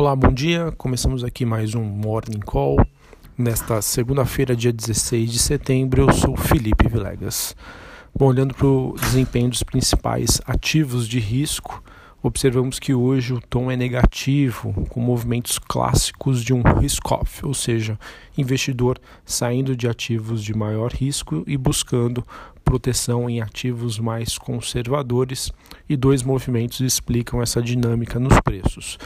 Olá, bom dia. Começamos aqui mais um Morning Call. Nesta segunda-feira, dia 16 de setembro, eu sou Felipe Vilegas. Bom, olhando para o desempenho dos principais ativos de risco, observamos que hoje o tom é negativo, com movimentos clássicos de um risk-off, ou seja, investidor saindo de ativos de maior risco e buscando proteção em ativos mais conservadores, e dois movimentos explicam essa dinâmica nos preços.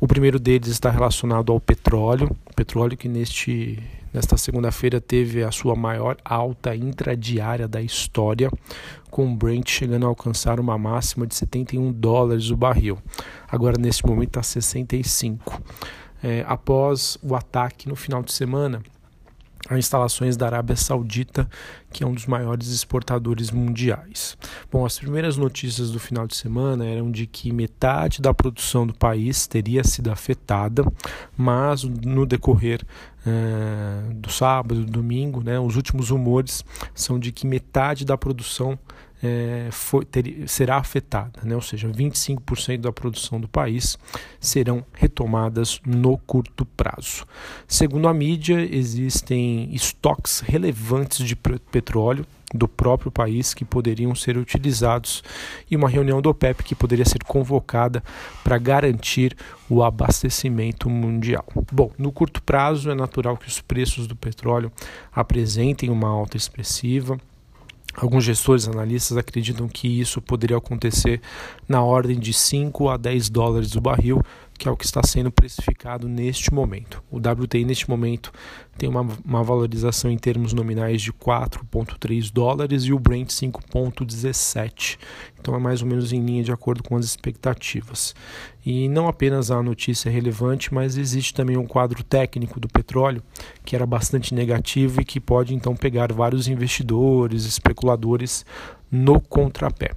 O primeiro deles está relacionado ao petróleo, petróleo que neste nesta segunda-feira teve a sua maior alta intradiária da história, com o Brent chegando a alcançar uma máxima de 71 dólares o barril. Agora neste momento está 65. É, após o ataque no final de semana a instalações da Arábia Saudita, que é um dos maiores exportadores mundiais. Bom, as primeiras notícias do final de semana eram de que metade da produção do país teria sido afetada, mas no decorrer é, do sábado, do domingo, né, os últimos rumores são de que metade da produção é, foi, ter, será afetada, né? ou seja, 25% da produção do país serão retomadas no curto prazo. Segundo a mídia, existem estoques relevantes de petróleo do próprio país que poderiam ser utilizados e uma reunião do OPEP que poderia ser convocada para garantir o abastecimento mundial. Bom, no curto prazo é natural que os preços do petróleo apresentem uma alta expressiva Alguns gestores analistas acreditam que isso poderia acontecer na ordem de 5 a 10 dólares o barril, que é o que está sendo precificado neste momento. O WTI neste momento tem uma, uma valorização em termos nominais de 4,3 dólares e o Brent 5,17. Então é mais ou menos em linha de acordo com as expectativas. E não apenas a notícia é relevante, mas existe também um quadro técnico do petróleo que era bastante negativo e que pode então pegar vários investidores, especuladores no contrapé.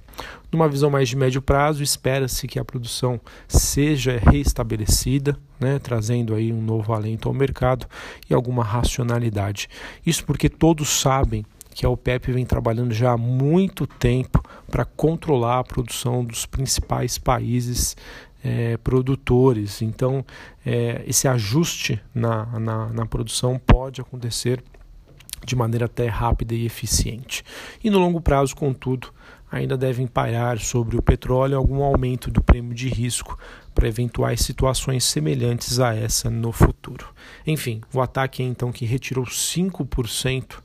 Numa visão mais de médio prazo, espera-se que a produção seja reestabelecida, né, trazendo aí um novo alento ao mercado e alguma racionalidade. Isso porque todos sabem que a OPEP vem trabalhando já há muito tempo para controlar a produção dos principais países é, produtores. Então, é, esse ajuste na, na, na produção pode acontecer de maneira até rápida e eficiente. E no longo prazo, contudo, ainda devem pairar sobre o petróleo algum aumento do prêmio de risco para eventuais situações semelhantes a essa no futuro. Enfim, o ataque então que retirou 5%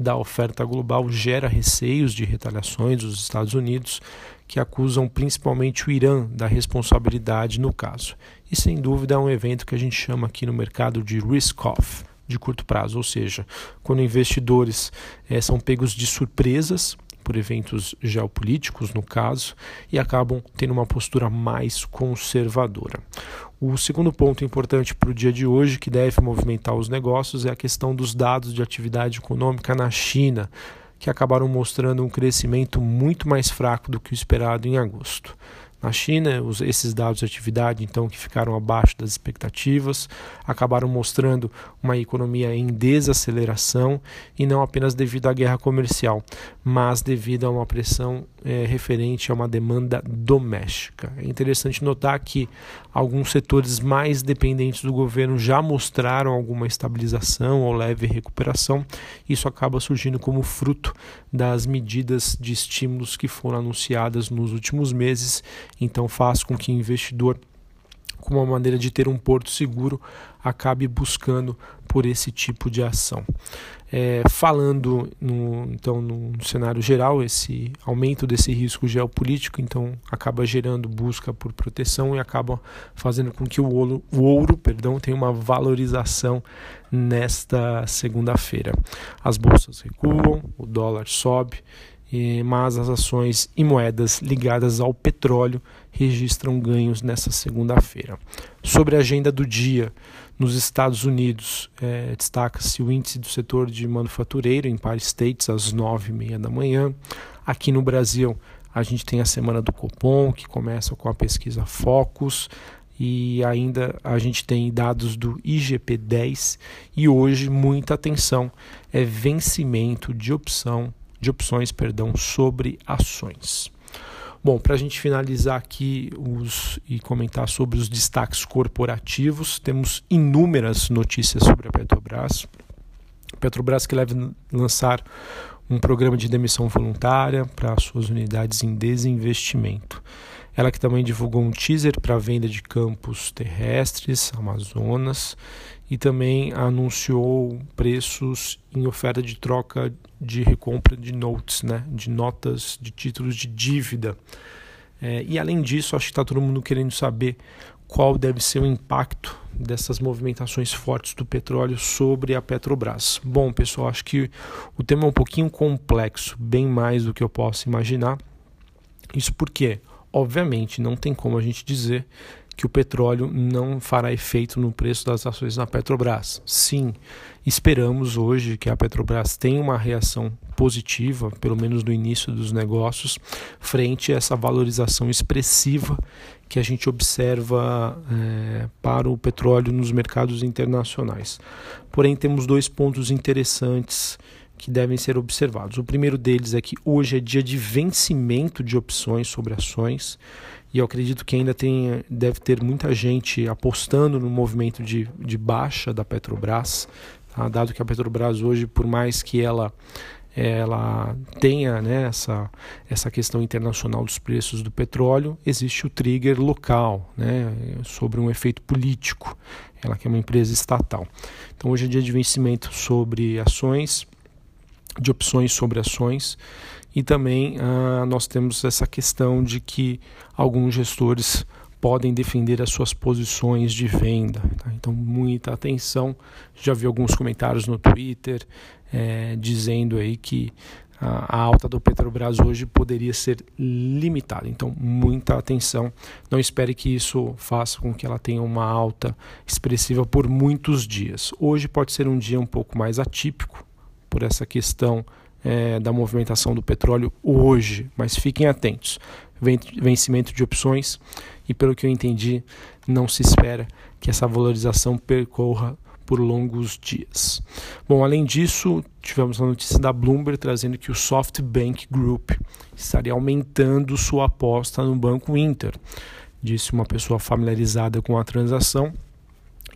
da oferta global gera receios de retaliações dos Estados Unidos, que acusam principalmente o Irã da responsabilidade no caso. E sem dúvida é um evento que a gente chama aqui no mercado de risk-off de curto prazo, ou seja, quando investidores é, são pegos de surpresas por eventos geopolíticos, no caso, e acabam tendo uma postura mais conservadora. O segundo ponto importante para o dia de hoje, que deve movimentar os negócios, é a questão dos dados de atividade econômica na China, que acabaram mostrando um crescimento muito mais fraco do que o esperado em agosto. Na China, os, esses dados de atividade, então, que ficaram abaixo das expectativas, acabaram mostrando uma economia em desaceleração e não apenas devido à guerra comercial, mas devido a uma pressão é, referente a uma demanda doméstica. É interessante notar que alguns setores mais dependentes do governo já mostraram alguma estabilização ou leve recuperação. Isso acaba surgindo como fruto das medidas de estímulos que foram anunciadas nos últimos meses então faz com que o investidor como uma maneira de ter um porto seguro, acabe buscando por esse tipo de ação. É, falando no, então no cenário geral, esse aumento desse risco geopolítico então acaba gerando busca por proteção e acaba fazendo com que o ouro, o ouro perdão, tenha uma valorização nesta segunda-feira. As bolsas recuam, o dólar sobe mas as ações e moedas ligadas ao petróleo registram ganhos nessa segunda-feira. Sobre a agenda do dia, nos Estados Unidos, é, destaca-se o índice do setor de manufatureiro em Empire States às nove e meia da manhã. Aqui no Brasil, a gente tem a semana do Copom, que começa com a pesquisa Focus, e ainda a gente tem dados do IGP-10 e hoje muita atenção é vencimento de opção de opções, perdão, sobre ações. Bom, para a gente finalizar aqui os, e comentar sobre os destaques corporativos, temos inúmeras notícias sobre a Petrobras. Petrobras que deve lançar um programa de demissão voluntária para suas unidades em desinvestimento. Ela que também divulgou um teaser para venda de campos terrestres, Amazonas, e também anunciou preços em oferta de troca de recompra de notes, né, de notas de títulos de dívida. É, e além disso, acho que está todo mundo querendo saber qual deve ser o impacto dessas movimentações fortes do petróleo sobre a Petrobras. Bom, pessoal, acho que o tema é um pouquinho complexo, bem mais do que eu posso imaginar. Isso porque, obviamente, não tem como a gente dizer que o petróleo não fará efeito no preço das ações na Petrobras. Sim, esperamos hoje que a Petrobras tenha uma reação positiva, pelo menos no início dos negócios, frente a essa valorização expressiva que a gente observa é, para o petróleo nos mercados internacionais. Porém, temos dois pontos interessantes que devem ser observados. O primeiro deles é que hoje é dia de vencimento de opções sobre ações e eu acredito que ainda tem, deve ter muita gente apostando no movimento de, de baixa da Petrobras, tá? dado que a Petrobras hoje, por mais que ela ela tenha né, essa, essa questão internacional dos preços do petróleo, existe o trigger local né, sobre um efeito político, ela que é uma empresa estatal. Então hoje é dia de vencimento sobre ações, de opções sobre ações, e também ah, nós temos essa questão de que alguns gestores podem defender as suas posições de venda. Tá? Então, muita atenção. Já vi alguns comentários no Twitter é, dizendo aí que a, a, alta do Petrobras hoje poderia ser limitada. Então, muita atenção. Não espere que isso faça com que ela tenha uma alta expressiva por muitos dias. Hoje pode ser um dia um pouco mais atípico por essa questão é, da movimentação do petróleo hoje, mas fiquem atentos. Vencimento de opções e, pelo que eu entendi, não se espera que essa valorização percorra por longos dias. Bom, além disso, tivemos a notícia da Bloomberg trazendo que o SoftBank Group estaria aumentando sua aposta no Banco Inter, disse uma pessoa familiarizada com a transação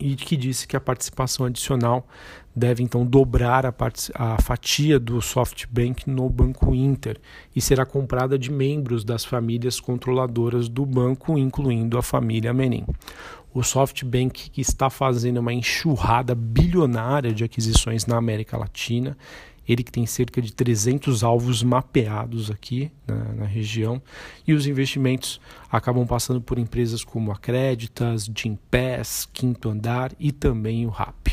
e que disse que a participação adicional deve então dobrar a, a, fatia do SoftBank no Banco Inter e será comprada de membros das famílias controladoras do banco, incluindo a família Menem. O SoftBank que está fazendo uma enxurrada bilionária de aquisições na América Latina ele que tem cerca de 300 alvos mapeados aqui na, na, região e os investimentos acabam passando por empresas como a Créditas, Gimpass, Quinto Andar e também o RAP.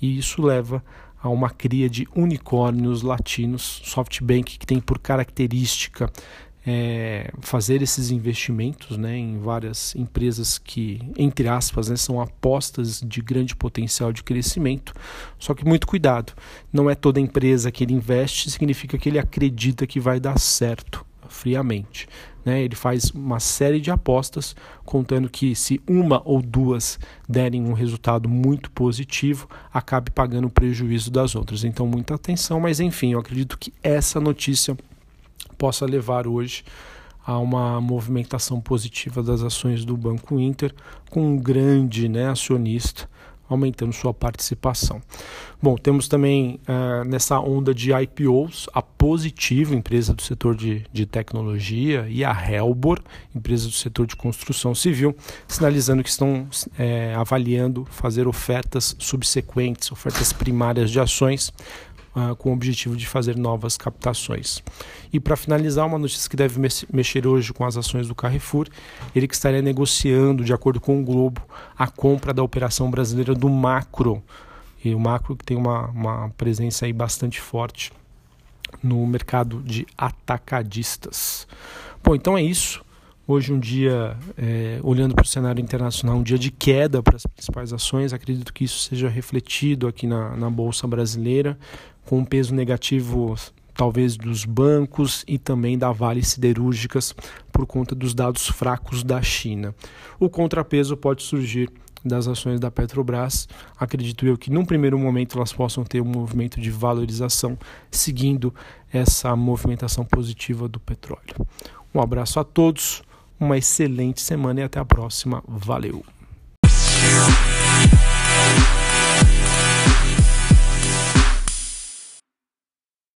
E isso leva a uma cria de unicórnios latinos, SoftBank que tem por característica é, fazer esses investimentos né, em várias empresas que, entre aspas, né, são apostas de grande potencial de crescimento. Só que muito cuidado, não é toda empresa que ele investe significa que ele acredita que vai dar certo friamente. Né? Ele faz uma série de apostas, contando que se uma ou duas derem um resultado muito positivo, acabe pagando o prejuízo das outras. Então, muita atenção, mas enfim, eu acredito que essa notícia possa levar hoje a uma movimentação positiva das ações do Banco Inter, com um grande né, acionista aumentando sua participação. Bom, temos também uh, nessa onda de IPOs a Positivo, empresa do setor de, de tecnologia, e a Helbor, empresa do setor de construção civil, sinalizando que estão é, avaliando fazer ofertas subsequentes, ofertas primárias de ações uh, com o objetivo de fazer novas captações. E para finalizar, uma notícia que deve mexer hoje com as ações do Carrefour, ele que estaria negociando, de acordo com o Globo, a compra da operação brasileira do Macro. E o Macro que tem uma, uma presença aí bastante forte no mercado de atacadistas. Bom, então é isso. Hoje um dia, é, olhando para o cenário internacional, um dia de queda para as principais ações. Acredito que isso seja refletido aqui na, na Bolsa Brasileira, com um peso negativo talvez dos bancos e também da Vale Siderúrgicas por conta dos dados fracos da China. O contrapeso pode surgir das ações da Petrobras. Acredito eu que num primeiro momento elas possam ter um movimento de valorização seguindo essa movimentação positiva do petróleo. Um abraço a todos, uma excelente semana e até a próxima. Valeu!